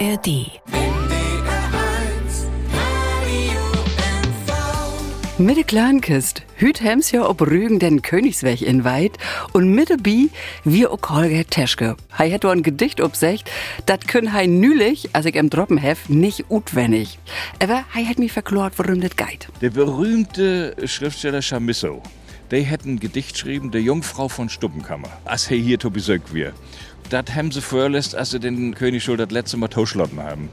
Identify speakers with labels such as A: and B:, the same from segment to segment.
A: ARD. Mit der Kleinkist, hüt hems ja ob Rügen den Königsweg in Weit und mit dabei wir auch Holger Teschke. Hei hat ein Gedicht obsecht, dat könn hei nülich, als ich im Droppen hef, nicht utwendig. Aber hei hat mir verklort, worum das geht.
B: Der berühmte Schriftsteller Chamisso, der hätte ein Gedicht geschrieben, der Jungfrau von Stuppenkammer, als er hier zu Besuch wir. Das haben sie vorlässt, als sie den König schon das letzte Mal totschlotten haben.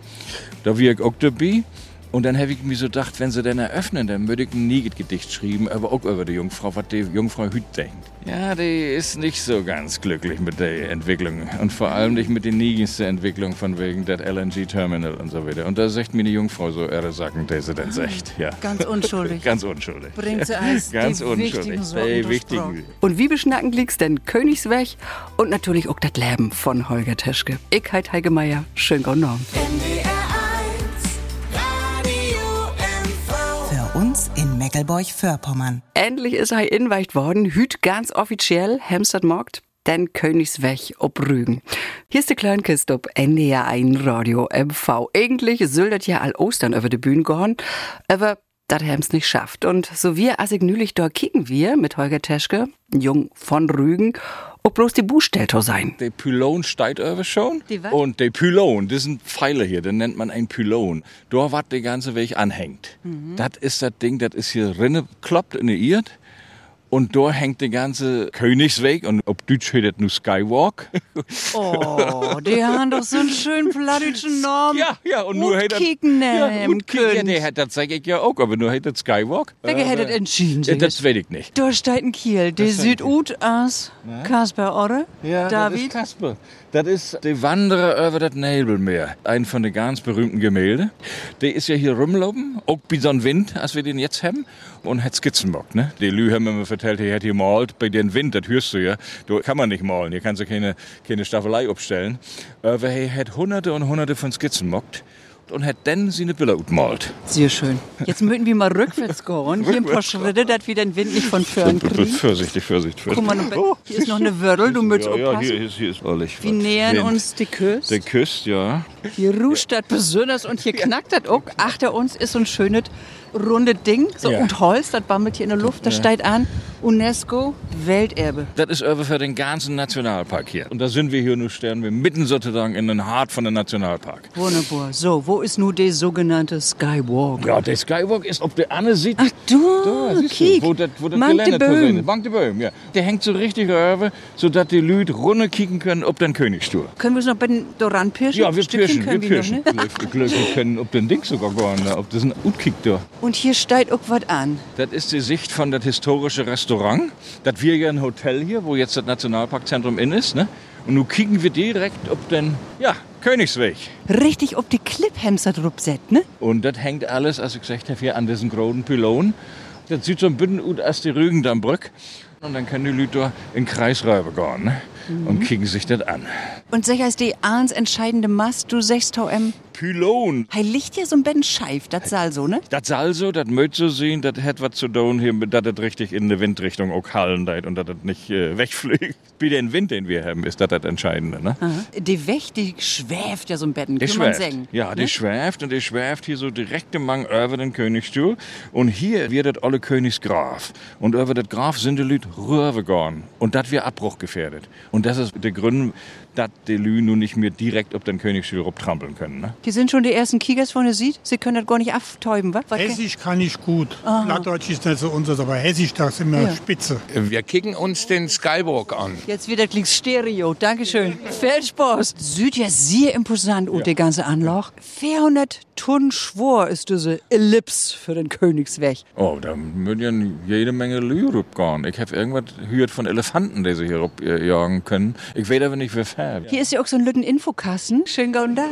B: Da wir dabei. Und dann habe ich mir so gedacht, wenn sie den eröffnen, dann würde ich ein Niget-Gedicht schreiben, aber auch über die Jungfrau, was die Jungfrau Hüt denkt. Ja, die ist nicht so ganz glücklich mit der Entwicklung. Und vor allem nicht mit der niegendsten Entwicklung von wegen der LNG-Terminal und so weiter. Und da sagt mir die Jungfrau so irre Sachen, die sie dann sagt. Ja.
C: Ganz unschuldig.
B: ganz unschuldig.
C: Bringt sie als
B: Ganz
C: die
B: unschuldig.
C: wichtigen
B: wichtigen.
A: Und wie beschnacken liegt's denn Königsweg und natürlich auch das Leben von Holger Teschke. Ich heit Heike Meier. Schön genommen.
D: In Meckelburg-Vorpommern.
A: Endlich ist er inweicht worden, hüt ganz offiziell, Hemstad Markt, den Königsweg ob Rügen. Hier ist die Kleinkiste ob NDR 1 Radio MV. Eigentlich soll das ja all Ostern über die Bühne gehen, aber das haben's nicht schafft. Und so wir, als ich nülich dort kicken wir mit Holger Teschke, jung von Rügen, ob bloß die Buchstelto sein.
B: Der Pylon steigt über schon.
C: Die was?
B: Und der Pylon, das sind Pfeiler hier, den nennt man ein Pylon. Da was der ganze Weg anhängt.
C: Mhm.
B: Das ist das Ding, das ist hier rinne kloppt in der Irt. Und da hängt der ganze Königsweg und ob Deutsch heißt das nur Skywalk.
C: Oh, die haben doch so einen schönen plattischen Namen.
B: ja, ja, und nur
C: kicken
B: Ja, und kicken, ja, der hat das sag ich ja auch, aber nur das Skywalk.
C: Wer hätte das entschieden?
B: Ja,
C: sich?
B: das weiß ich nicht.
C: Ein Kiel, der sieht
B: ein
C: ut aus Kasper, oder?
B: Ja, das ist
C: David?
B: Kasper. Das ist der Wanderer über das Nebelmeer. Ein von den ganz berühmten Gemälde. Der ist ja hier rumlaufen, auch bei so einem Wind, als wir den jetzt haben. Und hat Skizzen gemacht, ne? Die Lü haben mir er hat hier malt bei dem Wind, das hörst du ja. Da kann man nicht malen, hier kannst du keine, keine Staffelei aufstellen. Aber er hat hunderte und hunderte von Skizzen gemacht und hat dann seine Bilder gemalt.
C: Sehr schön. Jetzt möchten wir mal rückwärts gehen. Hier ein paar Schritte, dass wir den Wind nicht von vorn kriegen.
B: Vorsichtig, vorsichtig, vorsichtig.
C: Guck mal, hier ist noch eine Wördel, du möchtest
B: ja, ja, hier ist, hier ist ehrlich.
C: Wir
B: was.
C: nähern
B: Wind.
C: uns die Küste.
B: Der küsst, ja.
C: Hier ruscht das besonders und hier knackt das auch. Achter uns ist so ein schönes runde Ding, so und Holz, das bammelt hier in der Luft, das steht an UNESCO Welterbe.
B: Das ist über für den ganzen Nationalpark hier. Und da sind wir hier nur stehen wir mitten sozusagen in den Hart von dem Nationalpark.
C: Wunderbar. So, wo ist nun der sogenannte Skywalk?
B: Ja, der Skywalk ist, ob der Anne sieht.
C: Ach du,
B: da, siehst
C: kiek.
B: du, wo das, wo das
C: Mank de
B: Gelände
C: Böhm.
B: sehen ist. Mank de Böhm, ja. Der hängt so richtig über, sodass die Leute runter kicken können, ob den Königsstuhl.
C: Können wir uns noch bei den Doran pirschen?
B: Ja, wir pirschen, wir
C: können wir noch,
B: pirschen.
C: ne?
B: Wir können, ob den Ding sogar gehen, ob das ein Utkick da.
C: Und hier steht auch was an.
B: Das ist die Sicht von das historische Restaurant. Das wir ja ein Hotel hier, wo jetzt das Nationalparkzentrum in ist, ne? Und nun kicken wir direkt ob den, ja, Königsweg.
C: Richtig ob die Cliphemser drauf set, ne?
B: Und das hängt alles, als ich gesagt habe, hier an diesen großen Pylon. Das sieht so ein bisschen aus als die Rügendammbrück. Und dann können die Leute in Kreisräume gehen ne? Und kicken sich das an.
C: Und sicher ist die eins entscheidende Mast, du sagst em.
B: Pylon.
C: Hei liegt ja so ein bisschen scheif, das soll so, ne?
B: Das soll so, das möcht so sehen, das hat was zu tun hier, dass das richtig in die Windrichtung auch hallen und dass das nicht äh, wegfliegt. Wie den Wind, den wir haben, ist das das Entscheidende. Ne?
C: Die Weg, die schwäft ja so ein Betten,
B: Die
C: kann man sagen.
B: Ja, die
C: ne?
B: schwäft und die schwäft hier so direkt im Mang über den Königsstuhl. Und hier wird das alle Königsgraf. Und über das Graf sind die Leute rübergegangen. Und das wird Abbruch gefährdet. Und das ist der Grund, dass die Leute nun nicht mehr direkt auf den Königsstuhl trampeln können. Ne?
C: Hier sind schon die ersten Kiegers, wo ihr sieht. Sie können das gar nicht abtäuben, wa? Was?
E: Hessisch kann ich gut. Plattdeutsch ist nicht so unseres, aber Hessisch, das ist immer
C: Ja.
E: spitze.
F: Wir kicken uns den Skywalk an.
C: Jetzt wieder klingt Stereo. Dankeschön. Viel Spaß. Sieht ja sehr imposant aus, die ganze Anlage. 400 Tonnen Schwor ist diese Ellipse für den Königsweg.
B: Oh, da müssen ja jede Menge Lüge rübergehen. Ich habe irgendwas gehört von Elefanten, die sie hier jagen können. Ich weiß aber nicht, wer fährt.
C: Hier ist ja auch so ein lütten Infokasten. Schönen guten Tag.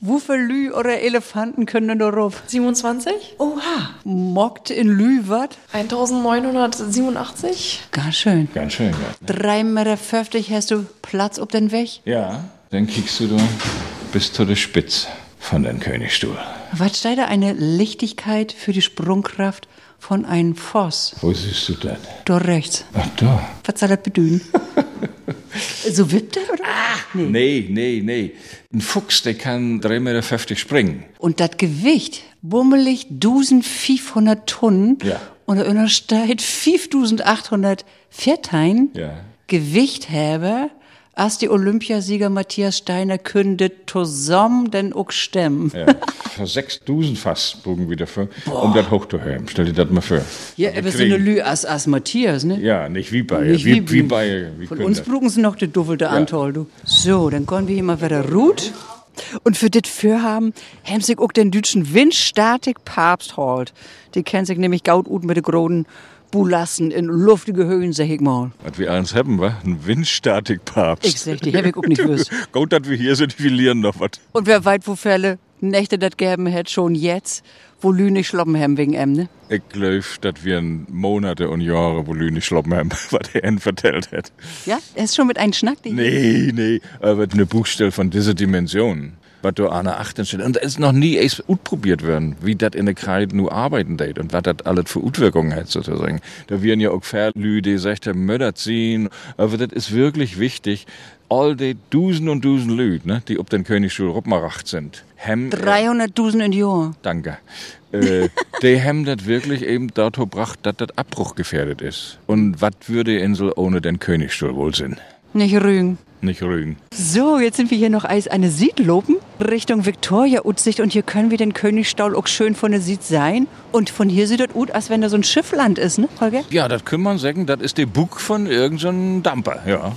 C: Wo für Lü oder Elefanten können denn da rauf?
G: 27,
C: Oha. Mockt in Lü wat?
G: 1987.
C: Gar schön.
B: Ganz schön, ja.
C: Drei Meter 50 hast du Platz auf den Weg.
B: Ja, dann kickst du da bis zu der Spitze von den Königsstuhl.
C: Was steht da? Eine Lichtigkeit für die Sprungkraft von einem Voss.
B: Wo siehst du das?
C: Da rechts.
B: Ach da.
C: Was soll das bedeuten? So wippt er, oder?
B: Nee, nee, nee. Ein Fuchs, der kann 3,50 Meter springen.
C: Und das Gewicht, bummelig 1500 Tonnen.
B: Ja.
C: Und da steht 5800 Viertein.
B: Ja.
C: Gewicht habe, als die Olympiasieger Matthias Steiner kündet zusammen den auch stemmen.
B: Ja. Für 6000 fast bogen wieder für, um das hochzuheben. Stell dir das mal vor.
C: Ja,
B: Wir
C: aber so eine Lü als, als Matthias, ne?
B: Ja, nicht wie bei,
C: Nicht
B: wie,
C: wie-
B: wie, bei, wie
C: Von
B: können
C: uns brugen sie noch die duffelte Anteil, du. So, dann kommen wir hier mal wieder Rut. Und für dit Vorhaben haben sich auch den deutschen Windstatik Papst holt. Die kennt sich nämlich gaut gut mit den großen Bulassen in luftige Höhen, sag ich mal.
B: Was wir eins haben, wa? Ein Windstatikpapst.
C: Ich sag, die hab ich auch nicht gewusst.
B: Gut, dass wir hier sind, wir lernen noch was.
C: Und wer weit wo Fälle Nächte dat geben hätt, schon jetzt, wo Lü nicht schloppen haben wegen em, ne?
B: Ich glaube, dass wir Monate und Jahre, wo Lü nicht schloppen haben, was er ihnen vertellt hat.
C: Ja, er ist schon mit einem Schnack, die
B: Nee, nee, aber eine Buchstelle von dieser Dimension. Was du an der Achten steht. Und es ist noch nie erst ausprobiert worden, wie das in der Kreide nur arbeiten geht und was das alles für Auswirkungen hat, sozusagen. Da werden ja auch Pferdlü, die sagt, der Mörder ziehen. Aber das ist wirklich wichtig. All die Dusen und Dusen Lüd, ne, die ob den Königsstuhl Ruppmaracht sind, haben,
C: 300.000 in Jahr.
B: danke, äh, die haben das wirklich eben dazu gebracht, dass das Abbruch gefährdet ist. Und was würde die Insel ohne den Königsstuhl wohl sein?
C: Nicht rügen.
B: Nicht rügen.
C: So, jetzt sind wir hier noch als eine Siedlopen Richtung Victoria-Utsicht und hier können wir den Königstaul auch schön von der Sied sein. Und von hier sieht das ut, als wenn da so ein Schiffland ist, ne, Holger?
B: Ja, das kann man sagen, das ist der Bug von irgendeinem Damper, ja.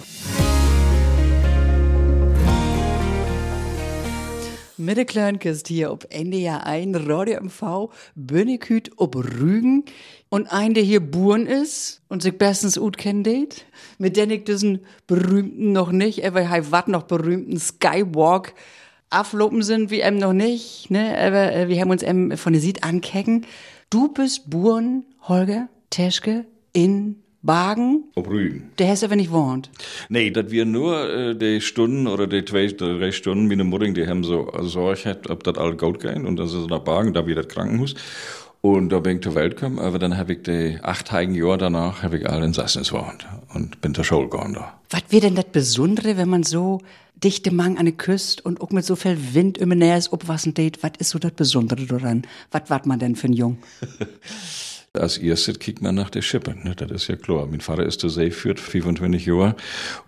C: Mit der Kleinkist hier ob NDR 1, Radio MV, Bönneküt ob Rügen. Und ein, der hier Buren ist und sich bestens gut kennt, mit den ich diesen berühmten noch nicht, aber hei wat noch berühmten Skywalk aflopen sind, wie em noch nicht, ne, aber äh, wir haben uns em von der Sied ankecken. Du bist Buren, Holger, Teschke, in Bagen,
B: Ob Rügen.
C: der hast aber nicht wohnt.
B: Nee, dass wir nur äh, die Stunden oder die zwei, drei Stunden, meine Mutter, die haben so Sorge hat, ob das alles gut geht. Und dann sind sie nach Bagen, da wieder das Krankenhaus. Und da bin ich zur Welt gekommen, aber dann habe ich die acht heiligen Jahre danach, habe ich alle in Sassnitz gewohnt und bin zur Schule gegangen da.
C: Was wäre denn das Besondere, wenn man so dichte Mang an der Küste und auch mit so viel Wind immer näher ist, obwassen date? Was ist so das Besondere daran? Was wart man denn für ein Jung?
B: Als erstes kickt man nach der Schippe, ne? das ist ja klar. Mein Vater ist zur See führt, 25 Jahre.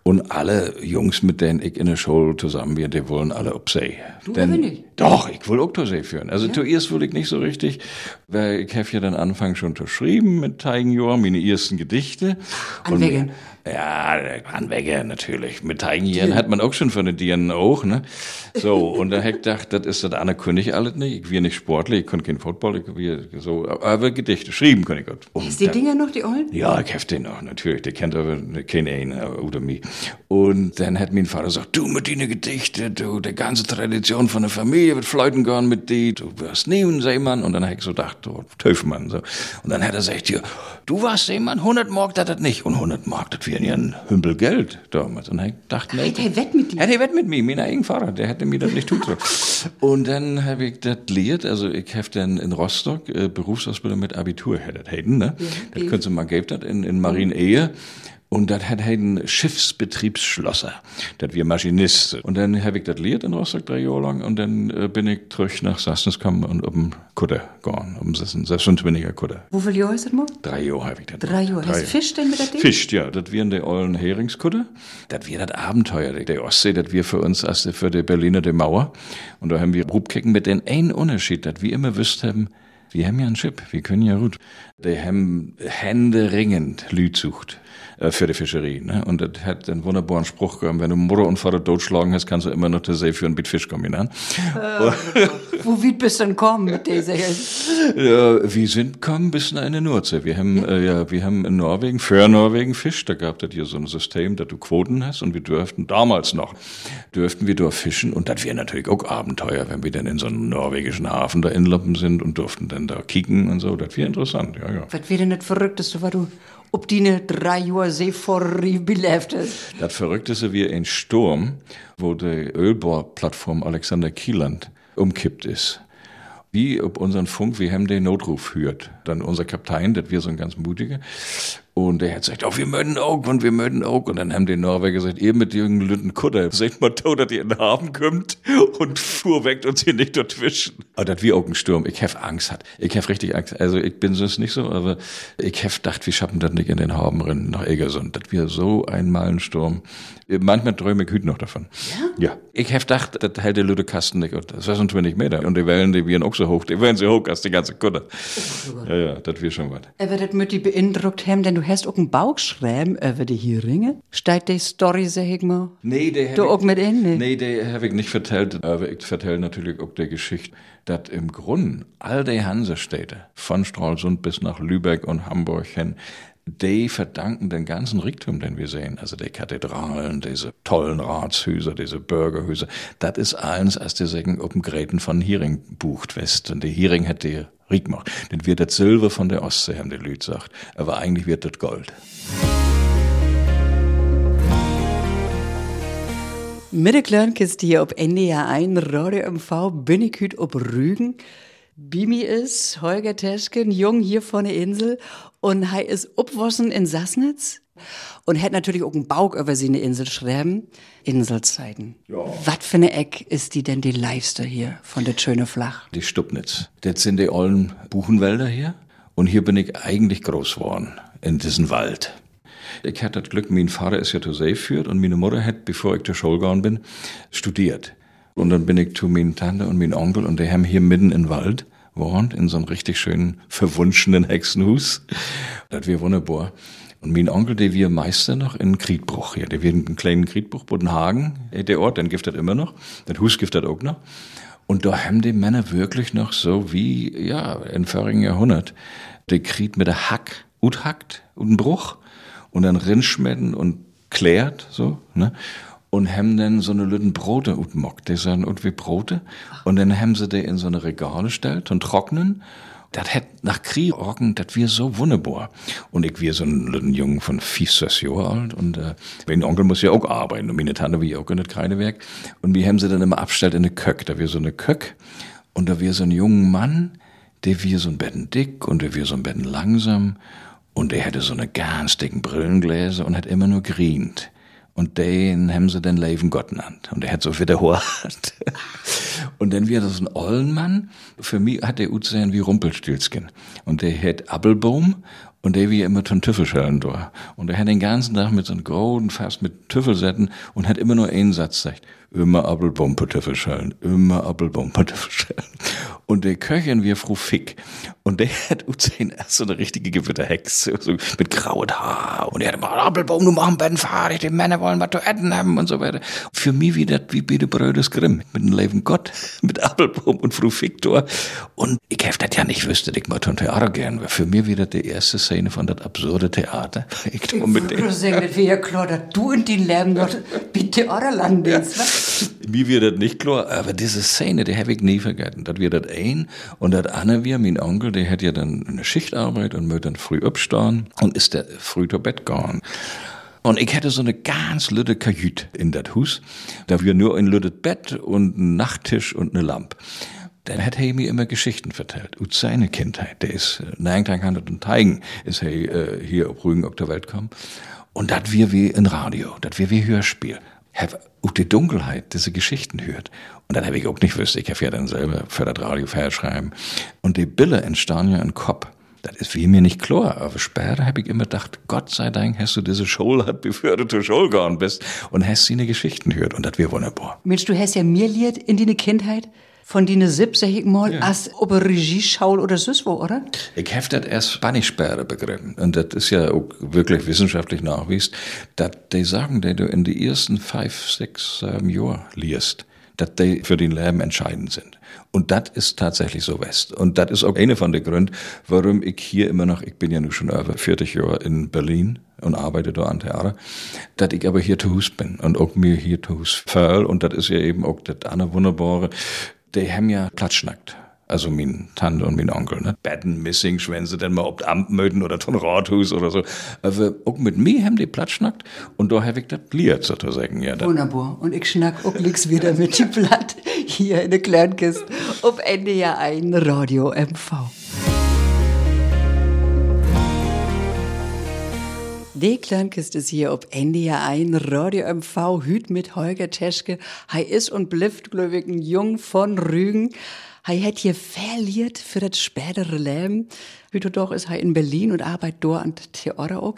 B: Und alle Jungs, mit denen ich in der Schule zusammen bin, die wollen alle auf See.
C: Du
B: Denn-
C: nicht?
B: Doch, ich will auch zur See führen. Also zuerst will ich nicht so richtig, weil ich habe ja dann Anfang schon geschrieben mit Teigenjahr, meine ersten Gedichte.
C: Anwege.
B: Ja, Anwege natürlich. Mit Teigenjahren hat man auch schon von den Tieren auch, ne? So, und da hab ich gedacht, das ist das andere kann ich alles nicht. Ich will nicht sportlich, ich kann kein Football, ich will so, aber Gedichte, schreiben kann ich gut. Und
C: Ist die
B: dann-
C: Dinger noch, die Ollen?
B: ja, ich hab den auch, natürlich. Der kennt aber kein einen oder mich. Und dann hat mein Vater gesagt, du mit deinen Gedichte, du, die ganze Tradition von der Familie wird fleuten gehen mit dir, du wirst nie ein Seemann. Und dann hab ich so gedacht, du, Töfmann, so. Und dann hat er gesagt, du warst Seemann, 100 Mark, das das nicht. Und 100 Mark, das ja ein Hümpel Geld damals. Und ich gedacht, nee.
C: Er wett mit dir?
B: Ja, der wett mit mir, mein eigener Vater, der hätte mir das nicht tun sollen. Und dann habe ich das lehrt, also ich habe dann in Rostock äh, Berufsausbildung mit Abitur hätten, ne? das könntest du mal geben, das in, in Marienehe. Und das hat ein Schiffsbetriebsschlosser, das wir Maschinist. Und dann habe ich das lehrt in Rostock drei Jahre lang und dann äh, bin ich zurück nach Sassnitz gekommen und um Kutter gegangen, um 26er Kutter.
C: Wie viel Jahre ist das mal?
B: Drei Jahre habe ich das.
C: Drei Jahre. Hast du Fisch denn mit der Ding?
B: Fischt, ja. Das wären die ollen Heringskutter. Das wäre das Abenteuer. Der Ostsee, das wir für uns als für die Berliner die Mauer. Und da haben wir Rubkicken mit den einen Unterschied, dass wir immer wüsst haben, wir haben ja ein Schiff, wir können ja gut. Die haben händeringend Lüd sucht für die Fischerie. Ne? Und das hat einen wunderbaren Spruch gehabt, wenn du Mutter und Vater totschlagen hast, kannst du immer noch zur See für ein Bit Fisch kommen. Ne?
C: Wo weit bist du denn kommen mit dieser?
B: Ja, wir sind kommen bis in eine Nordsee. Wir haben, äh, ja, wir haben in Norwegen, für Norwegen Fisch, da gab es hier so ein System, dass du Quoten hast und wir dürften damals noch, dürften wir dort fischen und das wäre natürlich auch Abenteuer, wenn wir dann in so einem norwegischen Hafen da inloppen sind und durften dann da kicken und so, das wäre interessant, ja, ja.
C: Was wäre denn das Verrückteste, was du ob die ne drei Jahre See vor belebt hast?
B: Das Verrückteste wie ein Sturm, wo die Ölbohrplattform Alexander Kieland umkippt ist. Wie ob unseren Funk, wir haben den Notruf hört. Dann unser Kapitän, das wir so ein ganz mutiger. Und der hat gesagt, oh, wir möchten auch und wir möchten auch. Und dann haben die Norweger gesagt, ihr mit jungen Lütten Kutter, seht mal tot, dass ihr in den Hafen kommt und fuhr weg und sie nicht dort wischen. Aber das wie auch ein Sturm. Ich hab Angst hat. Ich hab richtig Angst. Also ich bin sonst nicht so, aber ich hab gedacht, wir schaffen das nicht in den Hafen rennen nach Egersund. Das wir so einmal ein Sturm. Manchmal träume ich heute noch davon. Ja? Ja. Ich hab gedacht, das hält der Lütte Kasten nicht. Das war so 20 Meter. Und die Wellen, die wären auch so hoch. Die wären so hoch als die ganze Kutter. Ja, ja, das wir schon was.
C: Aber das mit die beeindruckt haben, denn du hast auch einen Bauchschräm über die Heringe. Steigt die Story, sag ich mal?
B: Nee, der
C: Du auch mit in, ne?
B: Nee, der habe ich nicht vertellt, aber ich vertell natürlich auch der Geschichte, dass im Grund all die Hansestädte, von Stralsund bis nach Lübeck und Hamburg hin, die verdanken den ganzen Reichtum, den wir sehen, also die Kathedralen, diese tollen Ratshäuser, diese Bürgerhäuser, das ist eins, als die sagen, ob ein Gräten von Hiering bucht West. Und die Hiering hat die Riek gemacht. Denn wird das Silber von der Ostsee, haben die Leute gesagt. Aber eigentlich wird das Gold.
C: Mit der Kleinkiste hier ob NDR 1 Radio MV bin ich heute ob Rügen. Bimi ist Holger Teschken, jung hier von der Insel und er ist upwossen in Sassnitz und hat natürlich auch einen Bauch über seine Insel schreiben. Inselzeiten. Ja. Was für eine Eck ist die denn die leifste hier von der schöne Flach?
B: Die Stubnitz. Das sind die ollen Buchenwälder hier. Und hier bin ich eigentlich groß geworden, in diesem Wald. Ich hatte das Glück, mein Vater ist ja zur See geführt und meine Mutter hat, bevor ich zur Schule gegangen bin, studiert. Und dann bin ich zu meinen Tante und meinen Onkel und die haben hier mitten im Wald gewohnt, in so einem richtig schönen, verwunschenen Hexenhus. Das wäre wunderbar. Und mein Onkel, der wir Meister noch in Kriedbruch hier. Der wir einen kleinen Kriedbruch, Bodenhagen, der Ort, den giftet immer noch. Das Hus giftet auch noch. Und da haben die Männer wirklich noch so wie, ja, im vorigen Jahrhundert, der Krieg mit der Hack, ut hackt, und einen Bruch, und dann rinschmetten und klärt, so, ne? Und haben dann so eine Lütten Brote utmockt, die sind und wie Brote. Und dann haben sie die in so eine Regale stellt und trocknen. Das hat nach Krieg das wir so wunderbar. Und ich wir so ein Lütten Jungen von fies sechs Jahre alt und äh, mein Onkel muss ja auch arbeiten und meine Tante wie auch in das Kreidewerk. Und wir haben sie dann immer abgestellt in eine Köck. Da wir so eine Köck und da wir so ein junger Mann, der wir so ein Betten dick und der wir so ein Betten langsam und der hatte so eine ganz dicken Brillengläser und hat immer nur grient. Und den haben sie den Leben Gott genannt. Und der hat so wiederholt. und dann wird das ein Ollenmann. Für mich hat der Utsehen wie Rumpelstilzchen. Und der hat Appelbaum. Und der wie immer von Tüffelschellen da. Und er hat den ganzen Tag mit so einem großen Fass mit Tüffelsätten und hat immer nur einen Satz gesagt. Immer Appelbaum per Tüffelschellen. Immer Appelbaum per Tüffelschellen. Und der Köchin wie Frau Fick. Und der hat Utsehen erst so eine richtige Gewitterhexe, so mit grauem Haar. Und er hat immer, Appelbaum, du machst Ben fertig, die Männer wollen was zu essen haben und so weiter. Für mich wie das wie Bede Brödes Grimm, mit dem Leben Gott, mit Appelbaum und Frau Fick da. Und ich hab das ja nicht wüsste, ich mal zum Theater gern. Für mich wieder die erste Szene von das absurde Theater. Ich tu mit dem.
C: Du sagst, das wäre ja klar, dass du in den Leben noch bitte bist, was?
B: Mir wird das nicht klar, aber diese Szene, die habe ich nie vergessen. Das wird das ein und das andere wir, mein Onkel, der hat ja dann eine Schichtarbeit und möchte dann früh abstehen und ist der früh zu Bett gegangen. Und ich hätte so eine ganz lütte Kajüt in das Hus. Da wir nur ein lüttes Bett und ein Nachttisch und eine Lampe. Dann hat er mir immer Geschichten vertellt. Ut seine Kindheit. Der ist äh, 1910 ist er äh, hier auf Rügen auf der Welt gekommen. Und das wir wie ein Radio, das wir wie Hörspiel. Hab ut die Dunkelheit diese Geschichten hört. Und dann habe ich auch nicht wüsste, ich habe ja dann selber für das Radio schreiben. Und die Bille entstanden ja in Kopf. Das ist wie mir nicht klar. Aber später habe ich immer gedacht, Gott sei Dank hast du diese Schule hat, bevor du zur Schule gegangen bist und hast sie eine Geschichten gehört. Und das wäre wunderbar.
C: Mensch, du hast ja mir liert in deine Kindheit von sag ich mal, als ob Regie schaul oder süß wo, oder?
B: Ich habe das erst Spanischsperre begriffen. Und das ist ja auch wirklich wissenschaftlich nachgewiesen, dass die sagen, die du in die ersten fünf, sechs ähm, Jahre liest, dass die für den Leben entscheidend sind. Und das ist tatsächlich so West. Und das ist auch eine von den Gründen, warum ich hier immer noch, ich bin ja nun schon über 40 Jahre in Berlin und arbeite da an Theater, dass ich aber hier zu Hus bin und auch mir hier zu Hus fühl. Und das ist ja eben auch das andere Wunderbare, die haben ja Klatschnackt. Also mein Tante und mein Onkel, ne? Betten missing, wenn sie denn mal ob Amt möchten oder zum Rathus oder so. Aber auch mit mir haben die Platschnackt und da habe ich das liert sozusagen, ja. da.
C: Wunderbar. Und ich schnack auch nix wieder mit die Blatt hier in der Kleinkiste. Ob Ende ja ein Radio MV. Kleinkist ist hier ob NDR ein Radio MV Hüt mit Holger Teschke. Hei ist und blifft, gläubig, ein Jung von Rügen. Hei hat hier verliert für das spätere Leben. Wie du doch ist hei in Berlin und arbeitet dort an Theater auch.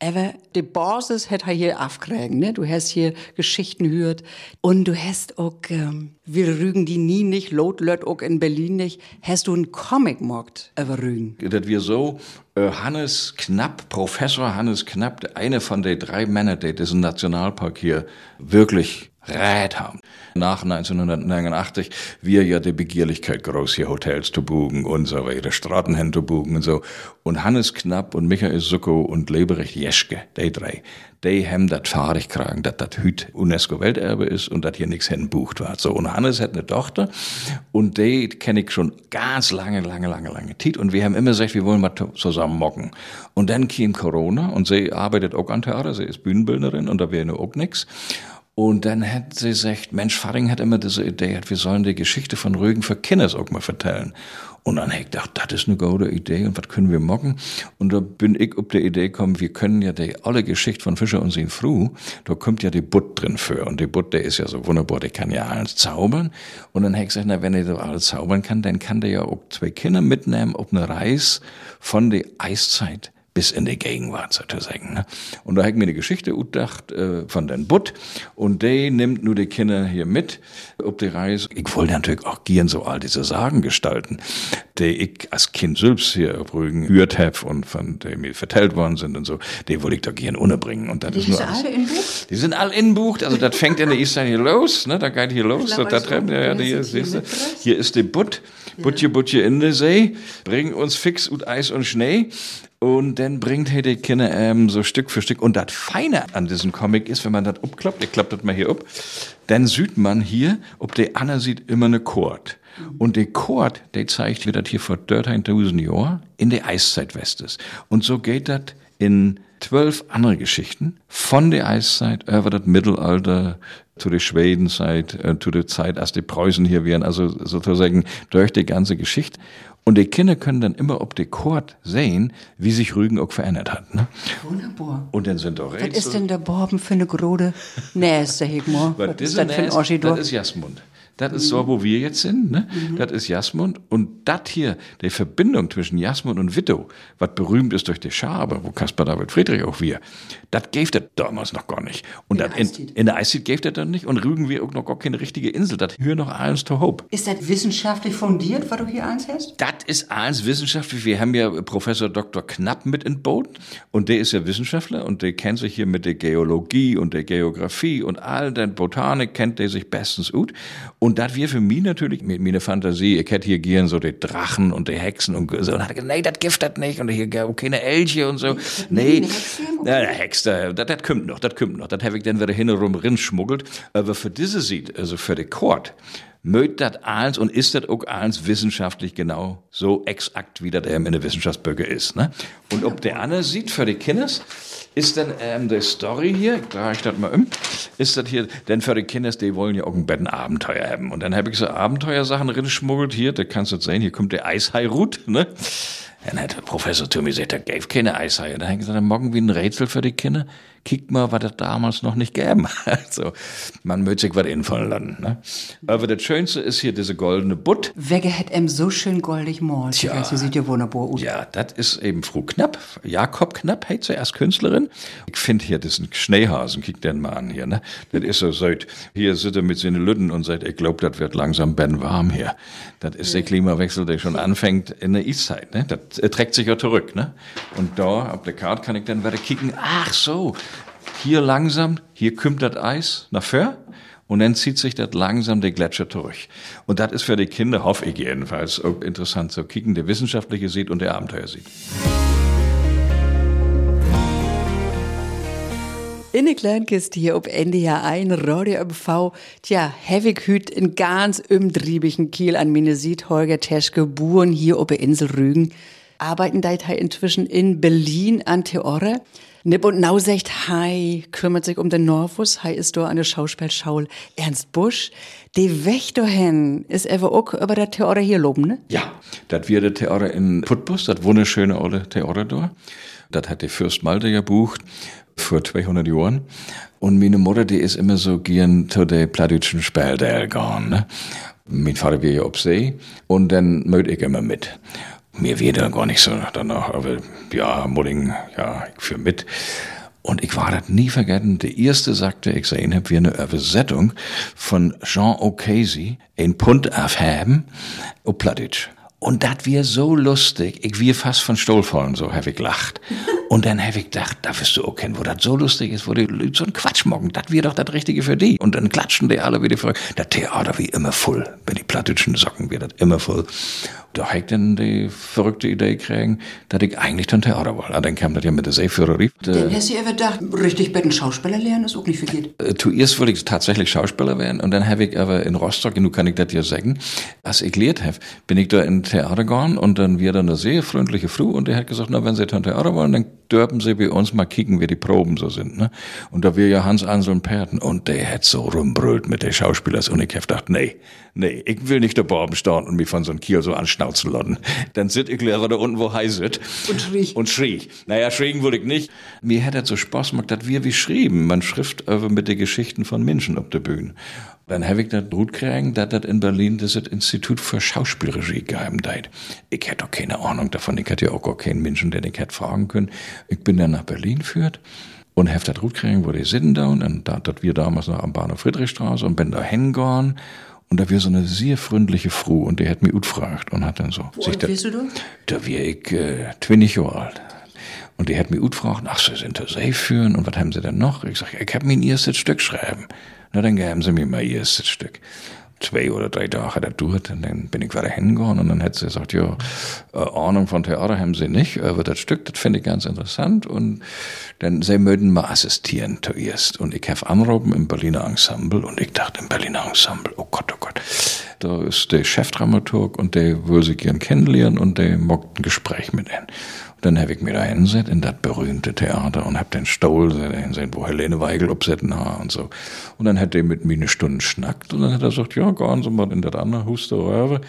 C: Aber die Basis hat hei hier aufkriegen, ne? Du hast hier Geschichten gehört. Und du hast auch, ähm, wir Rügen die nie nicht, Lot Lött auch in Berlin nicht. Hast du einen Comic mockt über Rügen?
B: Das wir so, äh, Hannes Knapp, Professor Hannes Knapp, einer von den drei Männern, die diesen Nationalpark hier wirklich rät haben. Nach 1989 wir ja die Begierlichkeit groß hier Hotels zu buchen und so weiter, Straßen hin zu buchen und so. Und Hannes Knapp und Michael Sucko und Leberecht Jeschke, die drei, die haben das fahrig kragen, dass das Hüt UNESCO-Welterbe ist und dass hier nichts hinbucht war. So, und Hannes hat eine Tochter und die kenne ich schon ganz lange, lange, lange, lange Zeit und wir haben immer gesagt, wir wollen mal zusammen mocken. Und dann kam Corona und sie arbeitet auch an Theater, sie ist Bühnenbildnerin und da wäre nur auch nix. Und dann hat sie gesagt, Mensch, Faring hat immer diese Idee, wir sollen die Geschichte von Rügen für Kinder auch mal vertellen. Und dann hab ich gedacht, das ist eine gute Idee und was können wir machen? Und da bin ich auf die Idee gekommen, wir können ja die alle Geschichte von Fischer und sein Fru, da kommt ja die Butt drin für. Und die Butt, der ist ja so wunderbar, der kann ja alles zaubern. Und dann hab ich gesagt, na, wenn er so alles zaubern kann, dann kann der ja auch zwei Kinder mitnehmen auf eine Reise von der Eiszeit bis in die Gegenwart sozusagen. Ne? Und da ich mir eine Geschichte gedacht äh, von den Butt und der nimmt nur die Kinder hier mit ob die Reise. Ich wollte natürlich auch gern so all diese Sagen gestalten, die ich als Kind selbst hier auf Rügen gehört habe und von denen mir vertellt worden sind und so, die wollte ich da gern unterbringen. Und das
C: Die
B: ist nur
C: sind
B: alles-
C: alle in Buch?
B: die sind alle inbucht, also das fängt in der Eastern hier los, ne, da geht hier los, da, da treffen ja, ja,
C: hier
B: siehst du, hier ist die Butt, Butje, Butje in der See, bringen uns fix und Eis und Schnee. Und dann bringt er die Kinder ähm, so Stück für Stück. Und das Feine an diesem Comic ist, wenn man das abklappt, ich klapp das mal hier ab, dann sieht man hier, ob der Anna sieht, immer eine Chord. Und der Chord, der zeigt, wie das hier vor 13.000 Jahren in der Eiszeit west ist. Und so geht das in zwölf andere Geschichten von der Eiszeit über das Mittelalter zu der Schwedenzeit, äh, zu der Zeit, als die Preußen hier wären, also sozusagen durch die ganze Geschichte. Und die Kinder können dann immer ob der Chord sehen, wie sich Rügen auch verändert hat. Ne?
C: Wunderbar.
B: Und dann sind doch
C: Was
B: Rätsel.
C: ist denn der Borben für eine grode Näste, Hegmor?
B: Was
C: Was ist
B: ist
C: das für ein Oschi
B: das ist Jasmund. Das ist so, wo wir jetzt sind, ne? Das ist Jasmund. Und das hier, die Verbindung zwischen Jasmund und Wittow, was berühmt ist durch die Schabe, wo Caspar David Friedrich auch wir, das gäbe das damals noch gar nicht. Und
C: In
B: das
C: der Eiszeit.
B: in, in der Eiszeit gäbe das dann nicht. Und Rügen wir auch noch gar keine richtige Insel. Das hier noch eins to hope.
C: Ist das wissenschaftlich fundiert, was du hier eins hast?
B: Das ist alles wissenschaftlich. Wir haben ja Professor Dr. Knapp mit in Boot und der ist ja Wissenschaftler und der kennt sich hier mit der Geologie und der Geografie und all der Botanik kennt der sich bestens gut. Und das wir für mich natürlich mit meiner Fantasie, ich hätte hier gern so die Drachen und die Hexen und so. Und hat gesagt, nee, das gibt das nicht und hier gab keine Elche und so. Nee, na, der Hex, da- das, kommt noch, das kommt noch. Das habe ich dann wieder hin und rum rinschmuggelt. Aber für diese sieht, also für die Chord, mögt das alles und ist das auch alles wissenschaftlich genau so exakt, wie das eben in der Wissenschaftsböcke ist. Ne? Und ob der andere sieht für die Kinders, ist dann ähm, die Story hier, ich drehe ich das mal um, ist das hier, denn für die Kinders, die wollen ja auch ein Bett ein Abenteuer haben. Und dann habe ich so Abenteuersachen rinschmuggelt hier, da kannst du sehen, hier kommt der Eishai Ruth, ne? Dann hat der Professor zu mir gesagt, er gäbe keine Eishaie. Dann habe ich gesagt, dann morgen wie ein Rätsel für die Kinder. Kickt mal, was das damals noch nicht gäbe. Also, man möchte sich was infallen lassen. Ne? Aber das Schönste ist hier diese goldene Butt.
C: Wegge hat em so schön goldig malt.
B: Tja.
C: Ja. Sie sieht ja wunderbar aus.
B: Ja, das ist eben Frau Knapp, Jakob Knapp, hey, zuerst Künstlerin. Ich finde hier diesen Schneehasen, kick den mal an hier, ne? Das ist so, seit, hier sitzt er mit seinen Lütten und sagt, ich glaub, das wird langsam ben warm hier. Das ist der Klimawechsel, der schon anfängt in der Eiszeit, ne? Das äh, trägt sich ja zurück, ne? Und da, auf der Karte kann ich dann wieder kicken, ach so, hier langsam, hier kommt das Eis nach vor. Und dann zieht sich das langsam der Gletscher durch. Und das ist für die Kinder, hoffe ich jedenfalls, interessant zu kicken, der Wissenschaftliche sieht und der Abenteuer sieht.
C: In der Kleinkiste hier ob NDR 1, Radio MV, tja, hevig hüt in ganz umtriebigen Kiel an meine sieht Holger Teschke, Buren hier ob Insel Rügen. Arbeiten deit hei inzwischen in Berlin an Theore. Nipp und Nau secht Hei, kümmert sich um den Norfus, Hei ist do an der Schauspielschaul Ernst Busch. Weg dohin ist ever auch über der Theore hier loben, ne?
B: Ja, das wir der Theater in Putbus, das wunderschöne alte Theater da. Das hat der Fürst Malte gebucht vor 200 Jahren. Und meine Mutter, die ist immer so gern zu den plattdeutschen gegangen. Ne? Mein Vater war ja auf See und dann möchte ich immer mit. Mir dann gar nicht so danach, aber ja, Mudding, ja, ich führe mit. Und ich war das nie vergessen. Der erste sagte, ich sehen hab, wie eine Übersetzung von Jean O'Casey, ein Pund aufhaben, auf Plattdeutsch. Und das wir so lustig, ich wir fast von Stuhl fallen, so hab ich gelacht. Und dann hab ich gedacht, da wirst du auch kennen, wo das so lustig ist, wo die Leute so ein Quatsch mocken, das wir doch das Richtige für die. Und dann klatschen die alle wieder vor. Das Theater wie immer voll. Wenn die plattdeutschen Socken wird das immer voll. Da hab ich dann die verrückte Idee kriegen, dass ich eigentlich dann Theater wollte. Dann kam das ja mit der Seeführerie.
C: Dann hast du ja gedacht, richtig bei den Schauspieler lernen ist auch nicht verkehrt.
B: Äh, zuerst wollte ich tatsächlich Schauspieler werden und dann habe ich aber in Rostock, genug kann ich das ja sagen, als ich gelehrt habe, bin ich da in Theater gegangen und dann wir dann eine sehr freundliche Frau und die hat gesagt, na, wenn Sie dann Theater wollen, dann dürfen Sie bei uns mal kicken, wie die Proben so sind, ne? Und da wir ja Hans Ansel und Perten und der hat so rumbrüllt mit den Schauspielers und ich hab gedacht, nee, nee, ich will nicht da oben stehen und mich von so einem Kiel so anschnauzen lassen. Dann sit ich Lehrer da unten, wo heiß wird.
C: Und schrie.
B: Und schrie. Naja, schriegen wollte ich nicht. Mir hätte das so Spaß gemacht, dass wir wie schrieben. Man schrift mit den Geschichten von Menschen auf der Bühne. Dann habe ich das gut gekriegt, dass das in Berlin das Institut für Schauspielregie geheim deit. Ich hätte doch keine Ahnung davon. Ich hätte ja auch gar keinen Menschen, den ich hätte fragen können. Ich bin dann nach Berlin geführt und habe das gut gekriegt, wo die sitzen da und da, das wir damals noch am Bahnhof Friedrichstraße und bin da hingegangen und da wir so eine sehr freundliche Frau und die hat mich gut gefragt und hat dann so.
C: Wo alt
B: da,
C: du da?
B: wär ich äh, 20 Jahre alt. Und die hat mich gut gefragt, ach, Sie sind da safe führen und was haben Sie denn noch? Ich sag, ich hab mir ein erstes Stück schreiben. Na, dann gaben sie mir mein erstes Stück. Zwei oder drei Tage er durch und dann bin ich wieder hingegangen und dann hat sie gesagt, ja, äh, Ahnung von Theater haben sie nicht, aber das Stück, das finde ich ganz interessant und dann sie möchten mal assistieren zuerst und ich habe anrufen im Berliner Ensemble und ich dachte im Berliner Ensemble, oh Gott, oh Gott, da ist der Chefdramaturg und der will sich gern kennenlernen und der mockt ein Gespräch mit ihnen. Dann habe ich mir da hingesetzt in das berühmte Theater und hab den Stuhl da hingesetzt, wo Helene Weigel obsetten ha und so. Und dann hat er mit mir eine Stunde schnackt und dann hat er gesagt, ja, gehen Sie mal in das andere Huster.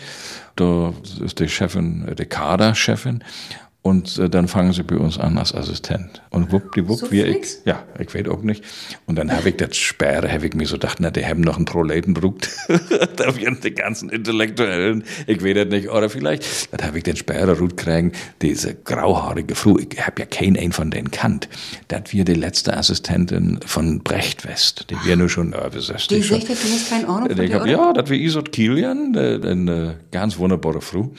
B: Da ist die Chefin, äh, die Kaderchefin. Und äh, dann fangen sie bei uns an als Assistent. Und wuppdiwupp,
C: So
B: wie ich, ja, ich weiß auch nicht. Und dann habe ich das Sperre, habe ich mir so gedacht, na, die haben noch einen Proletenbrucht. da werden die ganzen Intellektuellen, ich weiß das nicht, oder vielleicht, dann habe ich den Sperre gut kriegen, diese grauhaarige Frau, ich habe ja keinen einen von denen kannt. Das wir die letzte Assistentin von Brecht West, die wir nur schon, äh, wie sagst
C: Die
B: du schon?
C: du hast keine Ahnung von dir,
B: hab,
C: oder?
B: ja, das war Isot Kilian, eine ganz wunderbare Frau.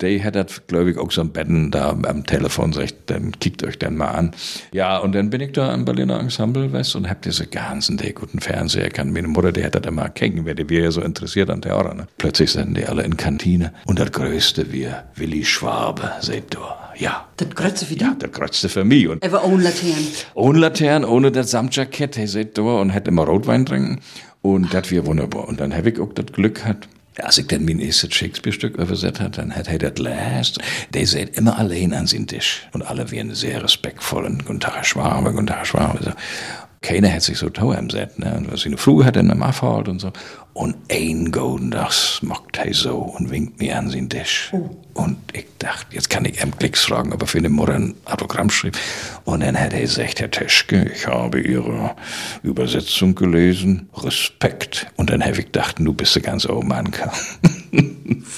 B: Die hat das, glaube ich, auch so am Betten da am Telefon sagt, dann kickt euch dann mal an. Ja, und dann bin ich da am Berliner Ensemble, weißt du, und hab diese ganzen der guten Fernseher. Kann meine Mutter, die hat das immer kennen, wer die wir ja so interessiert an Theater. Ne? Plötzlich sind die alle in Kantine. Und das Größte wir, Willi Schwabe, seht du. Ja,
C: Das Grötze wie
B: ja,
C: du.
B: das Größte für mich. Und
C: Er war ohne Laternen.
B: ohne Laternen, ohne das Samtjackett, er seht da und hat immer Rotwein trinken. Und das wir wunderbar. Und dann hab ich auch das Glück gehabt, als ich dann mein erstes Shakespeare-Stück übersetzt hat, dann hat er das last. Der seht immer allein an seinen Tisch. Und alle wären sehr respektvoll. Und guten Tag, Schwabe, guten Tag, Herr Schwabe. So. Keiner hat sich so teuer im Set, ne? Und was eine Frau hat, dann am Abfahrt und so. Und ein golden Tags mockt er so und winkt mir an seinen Tisch. Und ich dachte, jetzt kann ich Klicks fragen, ob er für eine Mutter ein Autogramm schrieb. Und dann hat er gesagt, Herr Teschke, ich habe Ihre Übersetzung gelesen. Respekt. Und dann habe ich gedacht, du bist der ganz oben angekommen.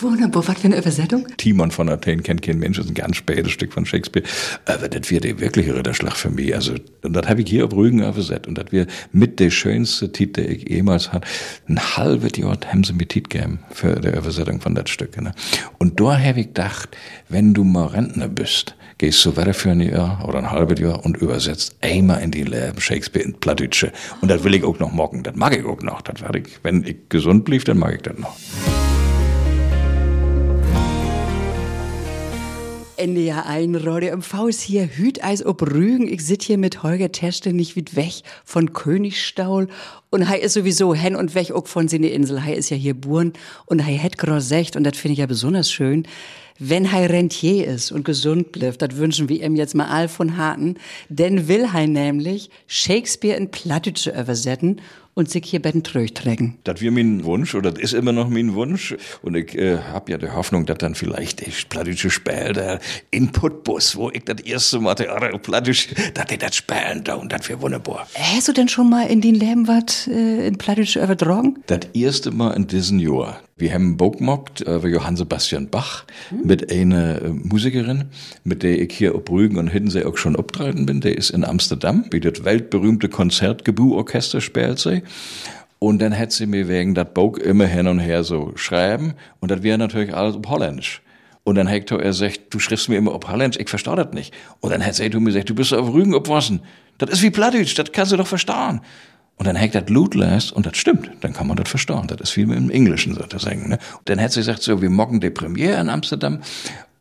C: Wunderbar, was für eine Übersetzung?
B: Timon von Athen kennt kein Mensch, ist ein ganz spätes Stück von Shakespeare. Aber das wird der wirkliche Ritterschlag für mich. Also, und das habe ich hier auf Rügen übersetzt. Und das wir mit der schönste Titel, den ich jemals hatte. Ein halbes Jahr haben sie mir Titel gegeben für die Übersetzung von das Stück. Ne? Und da habe ich gedacht, wenn du mal Rentner bist, gehst du weiter für ein Jahr oder ein halbes Jahr und übersetzt einmal in die Leben Shakespeare in Plattdeutsche. Und das will ich auch noch morgen. Das mag ich auch noch. Das werde ich, wenn ich gesund blieb, dann mag ich das noch.
C: NDR 1 Radio MV ist hier Hüteis ob Rügen. Ich sit hier mit Holger Teschte nicht weit weg von Königstaul. Und hei ist sowieso hen und weg auch von seine Insel. Hei ist ja hier Buren und hei het secht und das finde ich ja besonders schön. Wenn hei Rentier ist und gesund bleibt, das wünschen wir ihm jetzt mal all von Harten, denn will hei nämlich Shakespeare in Plattdeutsche übersetzen und sich hier betten trägen.
B: Das wäre mein Wunsch, oder das ist immer noch mein Wunsch. Und ich äh, habe ja die Hoffnung, dass dann vielleicht der plattische Spiel, der Inputbus, wo ich das erste Mal der plattisch, dass die das spielen da und das wäre wunderbar.
C: Hast du denn schon mal in den Leben was äh, in plattisch übertragen?
B: Das erste Mal in diesem Jahr. Wir haben Bock gemacht über Johann Sebastian Bach hm? mit einer äh, Musikerin, mit der ich hier auf Rügen und Hiddensee auch schon abtreten bin. Der ist in Amsterdam, wie das weltberühmte Konzertgebu-Orchester spielt sie. Und dann hat sie mir wegen dat Bock immer hin und her so schreiben. Und das wäre natürlich alles auf Holländisch. Und dann Hector, er sagt, du schriftst mir immer auf Holländisch, ich verstehe das nicht. Und dann hat sie mir gesagt, du bist auf Rügen obwassen. Das ist wie Plattdeutsch, das kannst du doch verstehen. Und dann hat das Blut lässt, und das stimmt, dann kann man das verstehen. Das ist wie im Englischen sozusagen. Ne? Und dann hat sie gesagt, so, wir morgen die Premiere in Amsterdam,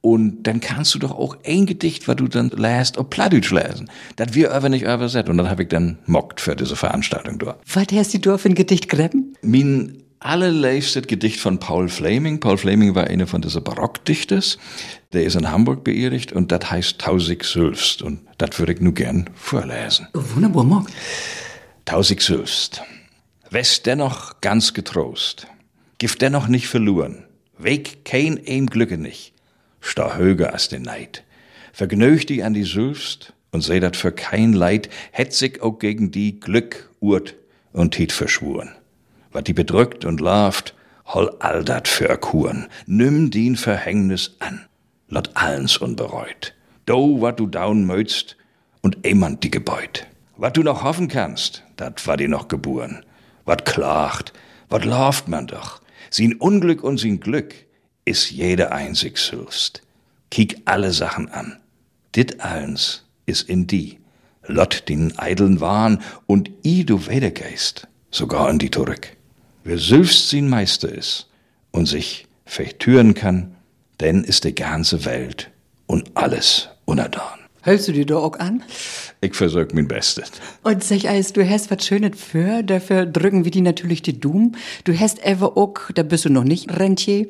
B: und dann kannst du doch auch ein Gedicht, was du dann lässt, auf Plattdeutsch lesen. Das wir aber nicht übersetzt. Und dann habe ich dann mockt für diese Veranstaltung dort.
C: Was hast du dort für ein Gedicht gräben?
B: Mein allerleichtstes Gedicht von Paul Fleming. Paul Fleming war einer von diesen Barockdichters. Der ist in Hamburg beerdigt und das heißt Tausig Sülfst. Und das würde ich nur gern vorlesen.
C: Wunderbar, Mock.
B: Tausig Sülfst. West dennoch ganz getrost. Gift dennoch nicht verloren. Weg kein ein Glücke nicht. Sta höger als den Neid. Vergnügt die an die Sülfst und seh dat für kein Leid, hätt sich auch gegen die Glück urt und Tiet verschwuren. Wat die bedrückt und larvt, hol all dat für Kuren. Nimm din Verhängnis an, lot allens unbereut. Do, wat du daun möchtst und emand die Gebeut. Wat du noch hoffen kannst, dat war dir noch geboren. Wat klagt, wat lauft man doch. Sin Unglück und sin Glück is jeder einzig sülfst. Kiek alle Sachen an. Dit allens is in die. Lot den eideln Wahn und i du Wedergeist, sogar in die zurück. Wer sülfst sin Meister is und sich vertüren kann, denn ist die ganze Welt und alles unerdan.
C: Hältst du dir da auch an?
B: Ich versuch mein Bestes.
C: Und sag eins, du hast was Schönes für, dafür drücken wir die natürlich die Dumm. Du hast ever auch, da bist du noch nicht Rentier,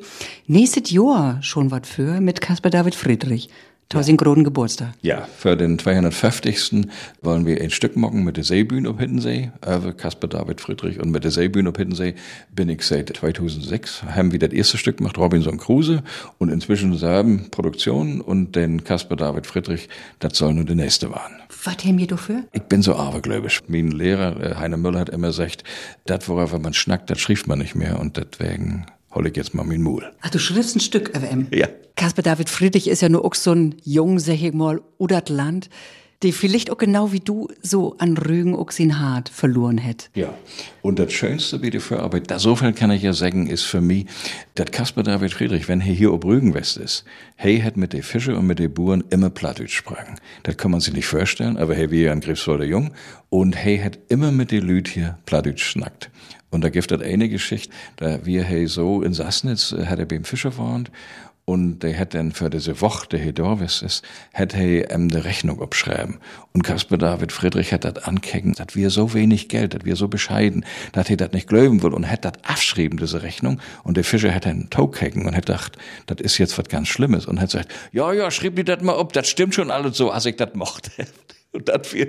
C: nächstes Jahr schon was für mit Caspar David Friedrich. Tausend großen Geburtstag.
B: Ja, für den 250. wollen wir ein Stück machen mit der Seebühne auf Hiddensee, äh, Caspar David Friedrich. Und mit der Seebühne auf Hiddensee bin ich seit 2006, haben wir das erste Stück gemacht, Robinson Kruse. Und inzwischen selben Produktion und den Caspar David Friedrich, das soll nur der nächste waren.
C: Was haben wir dafür?
B: Ich bin so abergläubisch. Mein Lehrer, äh, Heiner Müller, hat immer gesagt, das, worauf man schnackt, das schrift man nicht mehr. Und deswegen hol ich jetzt mal mein Mul.
C: Ach, du schriftst ein Stück, FM.
B: Ja.
C: Caspar David Friedrich ist ja nur auch so ein jung, sag ich mal, Land, die vielleicht auch genau wie du so an Rügen auch sein Hart verloren hätt.
B: Ja. Und das Schönste wie die Vorarbeit, da so viel kann ich ja sagen, ist für mich, dass Caspar David Friedrich, wenn er hier ob Rügen West ist, hey hat mit den Fische und mit den Buren immer Plattdeutsch sprachen. Das kann man sich nicht vorstellen, aber hey, wie ja ein Greifswalder Jung. Und hey hat immer mit den Lüd hier Plattdeutsch schnackt. Und da gibt es eine Geschichte, da wir hey so in Sassnitz, äh, hat er beim Fischer gewohnt und der hat dann für diese Woche, der hier da ist, hat er ihm die Rechnung abschreiben. Und Caspar David Friedrich hat das ankecken, dass wir so wenig Geld, dass wir so bescheiden, dass er das nicht glauben will und hat das abschrieben, diese Rechnung. Und der Fischer hat einen Tokecken und hat gedacht, das ist jetzt was ganz Schlimmes. Und hat gesagt, ja, ja, schrieb dir das mal ab, das stimmt schon alles so, als ich das mochte. Und das für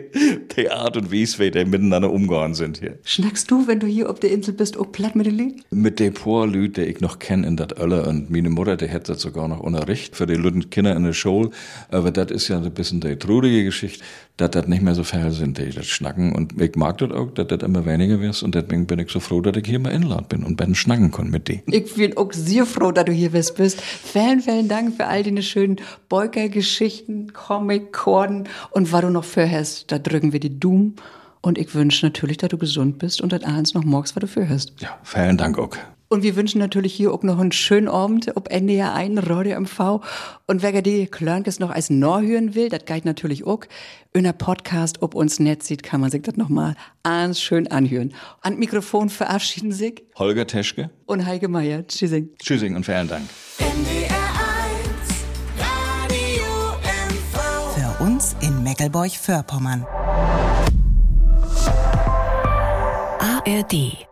B: die Art und Weise, wie die miteinander umgegangen sind hier.
C: Schnackst du, wenn du hier auf der Insel bist, auch platt mit den Lüd?
B: Mit den paar Lüd, die ich noch kenne in dat Ölle. Und meine Mutter, die hätte das sogar noch unterricht für die Lüden Kinder in der Schule. Aber das ist ja ein bisschen die trudige Geschichte, dass das nicht mehr so viel sind, die das schnacken. Und ich mag das auch, dass das immer weniger wird. Und deswegen bin ich so froh, dass ich hier mal inlad bin und ben schnacken kann mit die.
C: Ich bin auch sehr froh, dass du hier bist. bist. Vielen, vielen Dank für all deine schönen Beuker-Geschichten, Comic-Korden und was du noch für hast. Da drücken wir die Doom. Und ich wünsche natürlich, dass du gesund bist und dass abends noch morgens was du für hast.
B: Ja, vielen Dank auch.
C: Und wir wünschen natürlich hier auch noch einen schönen Abend ob NDR 1 Radio MV. Und wer die Klörnkes noch als Nor hören will, das geht natürlich auch. In der Podcast, ob uns nett sieht, kann man sich das nochmal ganz schön anhören. An Mikrofon verabschieden sich
B: Holger Teschke
C: und Heike Meier. Tschüssing.
B: Tschüssing und vielen Dank.
D: Für uns in Meckelburg-Vorpommern.
G: ARD